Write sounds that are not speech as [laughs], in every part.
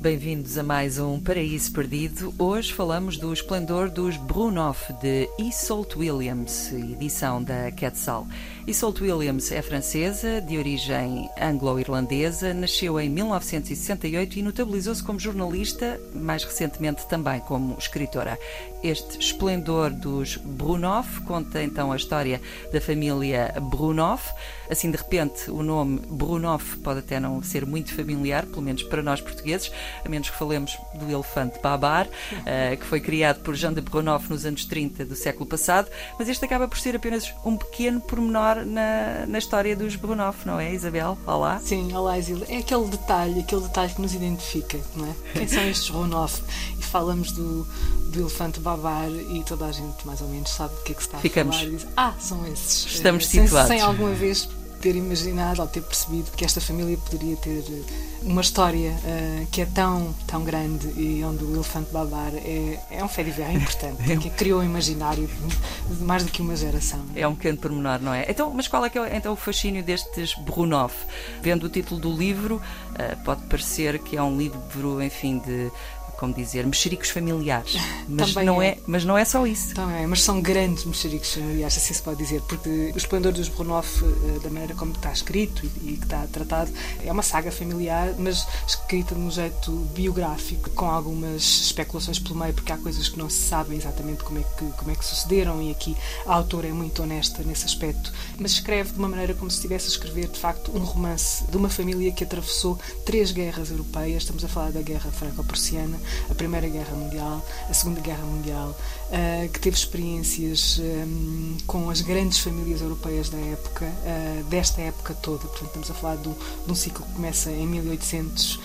bem-vindos a mais um Paraíso Perdido. Hoje falamos do esplendor dos Brunoff de Isolde Williams, edição da Quetzal. Isolde Williams é francesa, de origem anglo-irlandesa, nasceu em 1968 e notabilizou-se como jornalista, mais recentemente também como escritora. Este esplendor dos Brunoff conta então a história da família Brunoff. Assim, de repente, o nome Brunoff pode até não ser muito familiar, pelo menos para nós portugueses, a menos que falemos do elefante Babar, uh, que foi criado por Jean de Brunoff nos anos 30 do século passado, mas este acaba por ser apenas um pequeno pormenor na, na história dos Brunoff, não é, Isabel? Olá. Sim, olá, Isil. É aquele detalhe, aquele detalhe que nos identifica, não é? Quem são estes Brunoff? E falamos do, do elefante Babar e toda a gente mais ou menos sabe do que é que se está Ficamos. a falar e diz, ah, são esses. Estamos Eh, sem, situados. sem alguma vez ter imaginado ou ter percebido que esta família poderia ter eh, uma história eh, que é tão, tão grande e onde o elefante babar é, é um fé importante, [laughs] que criou o imaginário de, mais do que uma geração. É um pequeno pormenor, não é? Então, mas qual é que é então o fascínio destes Brunoff? Vendo o título do livro, eh, pode parecer que é um livro, enfim, de como dizer, mexericos familiares. [laughs] Mas Também não é. é, mas não é só isso. É, mas são grandes mexericos familiares, assim se pode dizer, porque o esplendor dos Brunoff, eh, da maneira como está escrito e, e que está tratado, é uma saga familiar, mas escrita de um jeito biográfico, com algumas especulações pelo meio, porque há coisas que não se sabem exatamente como é que, como é que sucederam, e aqui a autora é muito honesta nesse aspecto, mas escreve de uma maneira como se estivesse a escrever, de facto, um romance de uma família que atravessou três guerras europeias, estamos a falar da Guerra Franco-Prussiana, a Primeira Guerra Mundial, a Segunda Guerra Mundial, uh, que teve experiências um, com as grandes famílias europeias da época, uh, desta época toda. Portanto, estamos a falar de um, ciclo que começa em 1800 uh,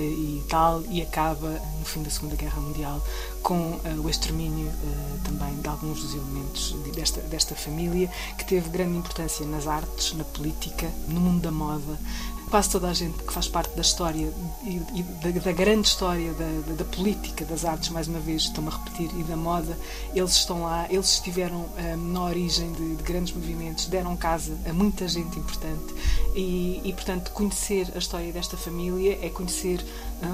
e tal e acaba no fim da Segunda Guerra Mundial com o extermínio também de alguns dos elementos desta, desta família, que teve grande importância nas artes, na política, no mundo da moda, quase toda a gente que faz parte da história e, e da, da, grande história da, da, da, política, das artes, mais uma vez, estão a repetir, e da moda, eles estão lá, eles estiveram um, na origem de, de, grandes movimentos, deram casa a muita gente importante e, e, portanto, conhecer a história desta família é conhecer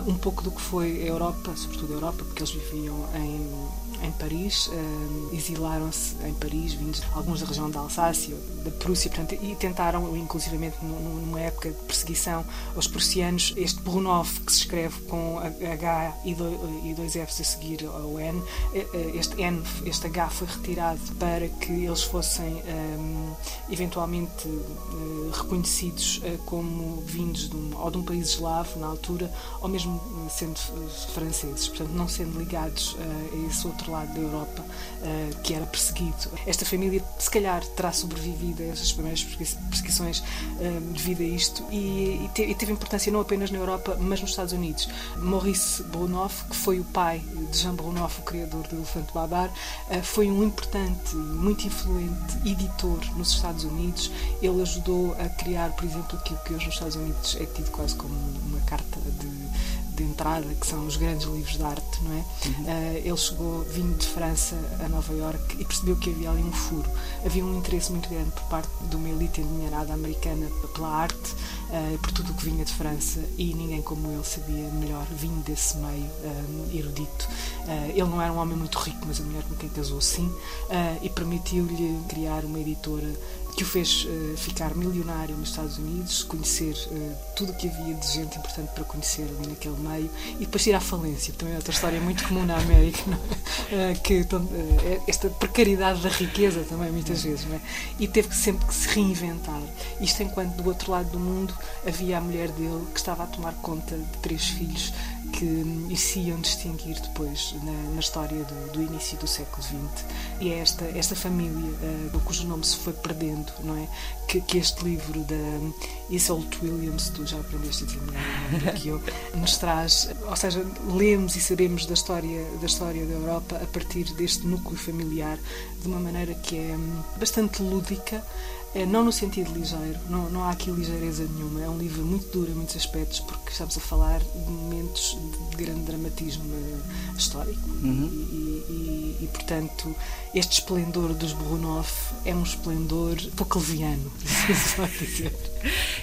um pouco do que foi a Europa, sobretudo a Europa, porque eles viviam em em Paris, uh, exilaram-se em Paris, vindos alguns da região da Alsácia, da Prússia, portanto, e tentaram, inclusivamente numa época de perseguição aos prussianos, este Brunoff, que se escreve com H e dois Fs a seguir ao N, este N, este H foi retirado para que eles fossem um, eventualmente uh, reconhecidos como vindos de um, ou de um país eslavo na altura, ou mesmo sendo franceses, portanto, não sendo ligados a esse outro lado da Europa que era perseguido. Esta família, se calhar, terá sobrevivido a essas primeiras perseguições devido a isto e, e, te, teve importância não apenas na Europa, mas nos Estados Unidos. Maurice Brunoff, que foi o pai de Jean Brunoff, o criador do Elefante Babar, foi um importante, muito influente editor nos Estados Unidos. Ele ajudou a criar, por exemplo, aquilo que hoje nos Estados Unidos é tido quase como uma carta de de entrada, que são os grandes livros de arte, não é? Uhum. Uh, ele chegou vindo de França a Nova York e percebeu que havia ali um furo. Havia um interesse muito grande por parte de uma elite endinheirada americana pela arte, uh, por tudo o que vinha de França e ninguém como ele sabia melhor, vindo desse meio um, erudito. Uh, ele não era um homem muito rico, mas a mulher com quem casou sim, e permitiu-lhe criar uma editora que o fez uh, ficar milionário nos Estados Unidos, conhecer uh, tudo o que havia de gente importante para conhecer ali naquele meio e depois ir à falência. Também é outra história muito comum na América, uh, que esta precariedade da riqueza também muitas vezes, é? E teve sempre que se reinventar. Isto enquanto do outro lado do mundo havia a mulher dele que estava a tomar conta de três filhos que um, se iam distinguir depois na, na história do, do, início do século XX. E é esta, esta família, uh, cujo nome se foi perdendo, não é? Que, que este livro da Isolde Williams, tu já aprendeste a do que eu, nos traz, ou seja, lemos e sabemos da história da história da Europa a partir deste núcleo familiar de uma maneira que é bastante lúdica É, não no sentido ligeiro, não, não há aqui ligeireza nenhuma. É um livro muito duro em muitos aspectos, porque estamos a falar de momentos de grande dramatismo eh, histórico. Uhum. E, e, e, portanto, este esplendor dos Brunov é um esplendor pouco leviano, [laughs] se pode dizer.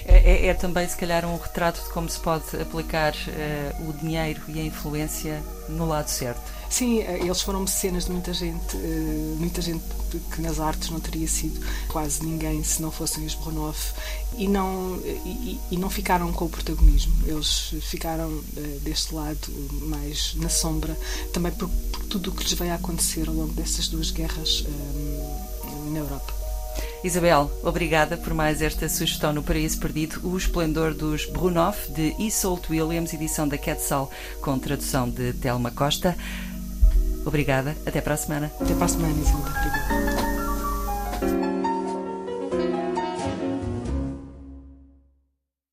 É, é, é, também, se calhar, um retrato de como se pode aplicar uh, o dinheiro e a influência no lado certo. Sim, eh, eles foram mecenas de muita gente, eh, muita gente que nas artes não teria sido quase ninguém se não fossem os Bronov e não, e, e não ficaram com o protagonismo. Eles ficaram deste lado mais na sombra, também por, por tudo o que lhes veio a acontecer ao longo dessas duas guerras na Europa. Isabel, obrigada por mais esta sugestão no Paraíso Perdido, O Esplendor dos Brunov, de Isolt Williams, edição da Quetzal, com tradução de Telma Costa. Obrigada. Até para a semana. Até para a semana, Isilda. Obrigada.